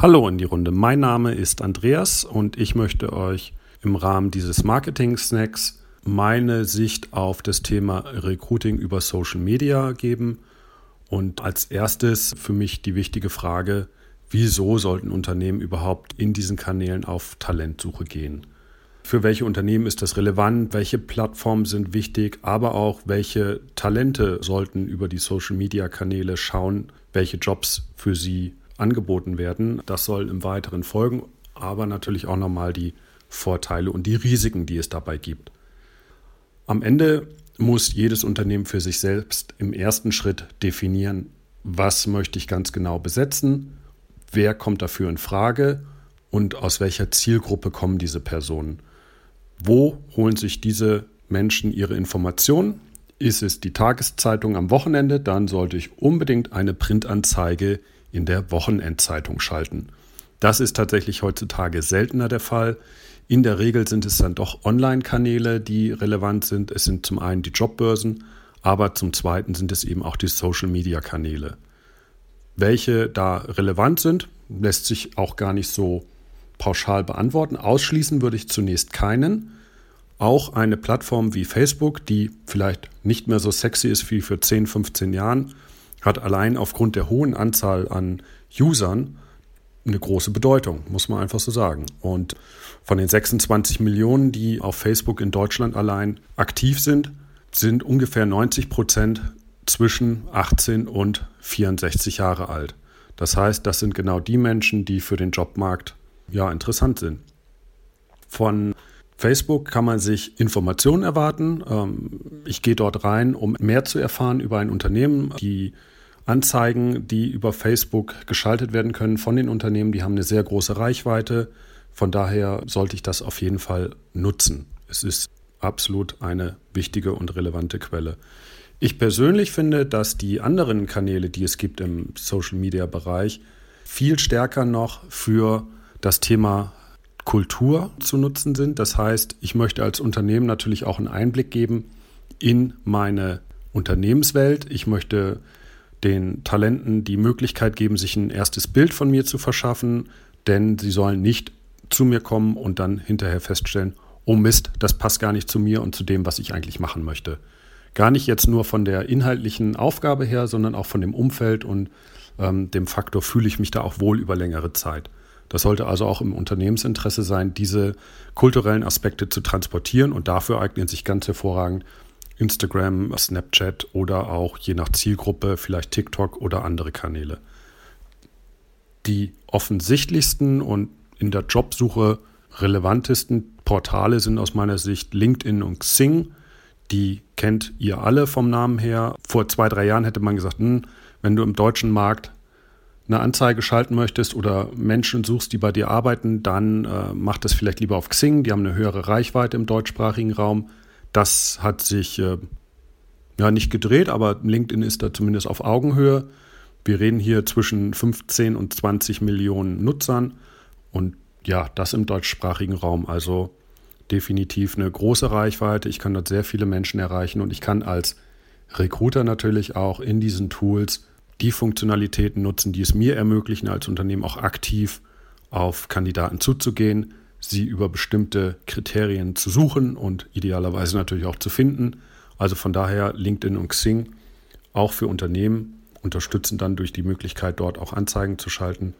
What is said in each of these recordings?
Hallo in die Runde. Mein Name ist Andreas und ich möchte euch im Rahmen dieses Marketing-Snacks meine Sicht auf das Thema Recruiting über Social Media geben. Und als erstes für mich die wichtige Frage, wieso sollten Unternehmen überhaupt in diesen Kanälen auf Talentsuche gehen? Für welche Unternehmen ist das relevant? Welche Plattformen sind wichtig? Aber auch welche Talente sollten über die Social-Media-Kanäle schauen? Welche Jobs für sie angeboten werden. Das soll im Weiteren folgen, aber natürlich auch nochmal die Vorteile und die Risiken, die es dabei gibt. Am Ende muss jedes Unternehmen für sich selbst im ersten Schritt definieren, was möchte ich ganz genau besetzen, wer kommt dafür in Frage und aus welcher Zielgruppe kommen diese Personen. Wo holen sich diese Menschen ihre Informationen? Ist es die Tageszeitung am Wochenende, dann sollte ich unbedingt eine Printanzeige in der Wochenendzeitung schalten. Das ist tatsächlich heutzutage seltener der Fall. In der Regel sind es dann doch Online-Kanäle, die relevant sind. Es sind zum einen die Jobbörsen, aber zum zweiten sind es eben auch die Social-Media-Kanäle. Welche da relevant sind, lässt sich auch gar nicht so pauschal beantworten. Ausschließen würde ich zunächst keinen. Auch eine Plattform wie Facebook, die vielleicht nicht mehr so sexy ist wie für 10, 15 Jahren, hat allein aufgrund der hohen Anzahl an Usern eine große Bedeutung, muss man einfach so sagen. Und von den 26 Millionen, die auf Facebook in Deutschland allein aktiv sind, sind ungefähr 90 Prozent zwischen 18 und 64 Jahre alt. Das heißt, das sind genau die Menschen, die für den Jobmarkt ja interessant sind. Von Facebook kann man sich Informationen erwarten. Ähm, ich gehe dort rein, um mehr zu erfahren über ein Unternehmen. Die Anzeigen, die über Facebook geschaltet werden können von den Unternehmen, die haben eine sehr große Reichweite. Von daher sollte ich das auf jeden Fall nutzen. Es ist absolut eine wichtige und relevante Quelle. Ich persönlich finde, dass die anderen Kanäle, die es gibt im Social-Media-Bereich, viel stärker noch für das Thema Kultur zu nutzen sind. Das heißt, ich möchte als Unternehmen natürlich auch einen Einblick geben in meine Unternehmenswelt. Ich möchte den Talenten die Möglichkeit geben, sich ein erstes Bild von mir zu verschaffen, denn sie sollen nicht zu mir kommen und dann hinterher feststellen, oh Mist, das passt gar nicht zu mir und zu dem, was ich eigentlich machen möchte. Gar nicht jetzt nur von der inhaltlichen Aufgabe her, sondern auch von dem Umfeld und ähm, dem Faktor, fühle ich mich da auch wohl über längere Zeit. Das sollte also auch im Unternehmensinteresse sein, diese kulturellen Aspekte zu transportieren und dafür eignen sich ganz hervorragend Instagram, Snapchat oder auch je nach Zielgruppe vielleicht TikTok oder andere Kanäle. Die offensichtlichsten und in der Jobsuche relevantesten Portale sind aus meiner Sicht LinkedIn und Xing. Die kennt ihr alle vom Namen her. Vor zwei, drei Jahren hätte man gesagt, hm, wenn du im deutschen Markt eine Anzeige schalten möchtest oder Menschen suchst, die bei dir arbeiten, dann äh, mach das vielleicht lieber auf Xing. Die haben eine höhere Reichweite im deutschsprachigen Raum. Das hat sich äh, ja nicht gedreht, aber LinkedIn ist da zumindest auf Augenhöhe. Wir reden hier zwischen 15 und 20 Millionen Nutzern und ja, das im deutschsprachigen Raum. Also definitiv eine große Reichweite. Ich kann dort sehr viele Menschen erreichen und ich kann als Recruiter natürlich auch in diesen Tools die Funktionalitäten nutzen, die es mir ermöglichen, als Unternehmen auch aktiv auf Kandidaten zuzugehen, sie über bestimmte Kriterien zu suchen und idealerweise natürlich auch zu finden. Also von daher LinkedIn und Xing auch für Unternehmen unterstützen dann durch die Möglichkeit, dort auch Anzeigen zu schalten.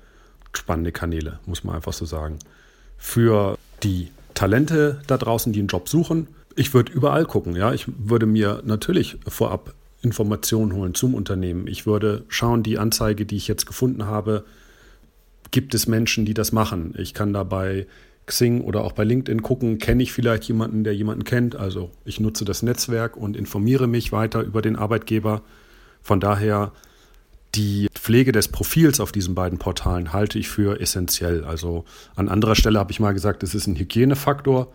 Spannende Kanäle, muss man einfach so sagen. Für die Talente da draußen, die einen Job suchen, ich würde überall gucken. Ja, ich würde mir natürlich vorab Informationen holen zum Unternehmen. Ich würde schauen, die Anzeige, die ich jetzt gefunden habe, gibt es Menschen, die das machen. Ich kann da bei Xing oder auch bei LinkedIn gucken, kenne ich vielleicht jemanden, der jemanden kennt. Also ich nutze das Netzwerk und informiere mich weiter über den Arbeitgeber. Von daher die Pflege des Profils auf diesen beiden Portalen halte ich für essentiell. Also an anderer Stelle habe ich mal gesagt, es ist ein Hygienefaktor.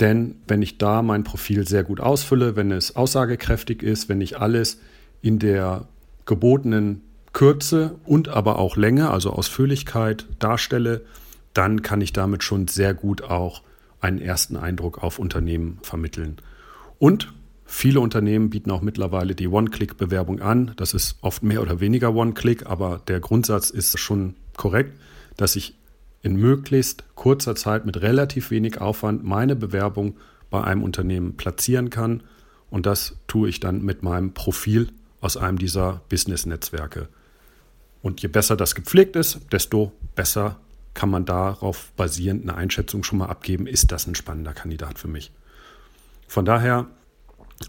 Denn wenn ich da mein Profil sehr gut ausfülle, wenn es aussagekräftig ist, wenn ich alles in der gebotenen Kürze und aber auch Länge, also Ausführlichkeit darstelle, dann kann ich damit schon sehr gut auch einen ersten Eindruck auf Unternehmen vermitteln. Und viele Unternehmen bieten auch mittlerweile die One-Click-Bewerbung an. Das ist oft mehr oder weniger One-Click, aber der Grundsatz ist schon korrekt. dass ich in möglichst kurzer Zeit mit relativ wenig Aufwand meine Bewerbung bei einem Unternehmen platzieren kann. Und das tue ich dann mit meinem Profil aus einem dieser Business-Netzwerke. Und je besser das gepflegt ist, desto besser kann man darauf basierend eine Einschätzung schon mal abgeben, ist das ein spannender Kandidat für mich. Von daher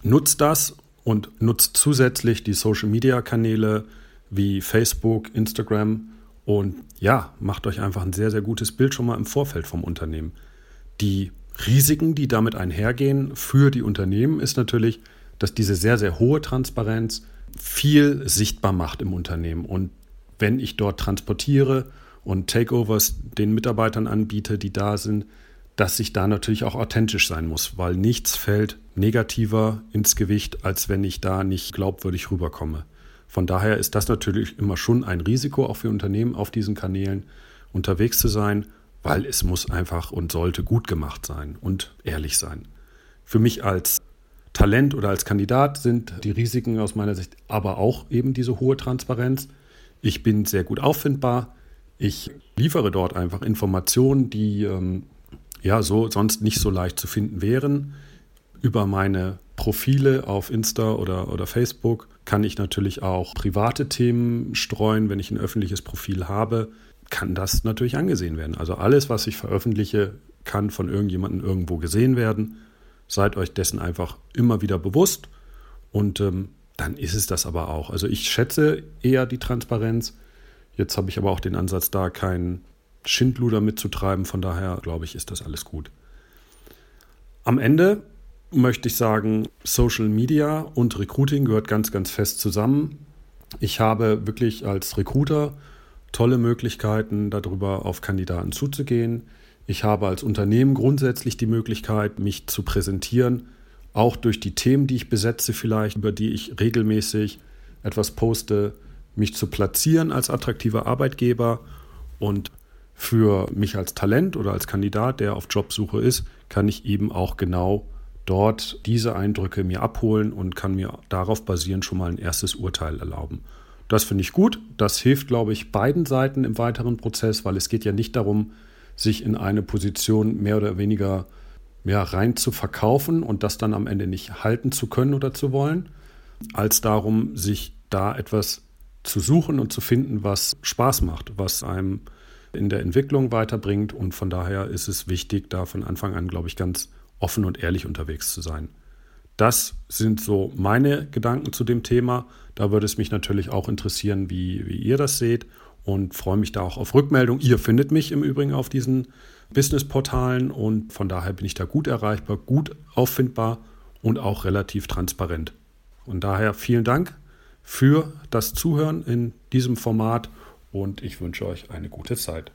nutzt das und nutzt zusätzlich die Social-Media-Kanäle wie Facebook, Instagram und ja, macht euch einfach ein sehr, sehr gutes Bild schon mal im Vorfeld vom Unternehmen. Die Risiken, die damit einhergehen für die Unternehmen, ist natürlich, dass diese sehr, sehr hohe Transparenz viel sichtbar macht im Unternehmen. Und wenn ich dort transportiere und Takeovers den Mitarbeitern anbiete, die da sind, dass ich da natürlich auch authentisch sein muss, weil nichts fällt negativer ins Gewicht, als wenn ich da nicht glaubwürdig rüberkomme. Von daher ist das natürlich immer schon ein Risiko auch für Unternehmen auf diesen Kanälen unterwegs zu sein, weil es muss einfach und sollte gut gemacht sein und ehrlich sein. Für mich als Talent oder als Kandidat sind die Risiken aus meiner Sicht aber auch eben diese hohe Transparenz. Ich bin sehr gut auffindbar. Ich liefere dort einfach Informationen, die ähm, ja so sonst nicht so leicht zu finden wären. Über meine Profile auf Insta oder, oder Facebook kann ich natürlich auch private Themen streuen. Wenn ich ein öffentliches Profil habe, kann das natürlich angesehen werden. Also alles, was ich veröffentliche, kann von irgendjemandem irgendwo gesehen werden. Seid euch dessen einfach immer wieder bewusst und ähm, dann ist es das aber auch. Also ich schätze eher die Transparenz. Jetzt habe ich aber auch den Ansatz, da keinen Schindluder mitzutreiben. Von daher glaube ich, ist das alles gut. Am Ende möchte ich sagen, Social Media und Recruiting gehört ganz, ganz fest zusammen. Ich habe wirklich als Recruiter tolle Möglichkeiten, darüber auf Kandidaten zuzugehen. Ich habe als Unternehmen grundsätzlich die Möglichkeit, mich zu präsentieren, auch durch die Themen, die ich besetze, vielleicht, über die ich regelmäßig etwas poste, mich zu platzieren als attraktiver Arbeitgeber und für mich als Talent oder als Kandidat, der auf Jobsuche ist, kann ich eben auch genau dort diese Eindrücke mir abholen und kann mir darauf basierend schon mal ein erstes Urteil erlauben. Das finde ich gut. Das hilft, glaube ich, beiden Seiten im weiteren Prozess, weil es geht ja nicht darum, sich in eine Position mehr oder weniger ja, rein zu verkaufen und das dann am Ende nicht halten zu können oder zu wollen, als darum, sich da etwas zu suchen und zu finden, was Spaß macht, was einem in der Entwicklung weiterbringt. Und von daher ist es wichtig, da von Anfang an, glaube ich, ganz offen und ehrlich unterwegs zu sein. Das sind so meine Gedanken zu dem Thema. Da würde es mich natürlich auch interessieren, wie, wie ihr das seht und freue mich da auch auf Rückmeldung. Ihr findet mich im Übrigen auf diesen Business-Portalen und von daher bin ich da gut erreichbar, gut auffindbar und auch relativ transparent. Und daher vielen Dank für das Zuhören in diesem Format und ich wünsche euch eine gute Zeit.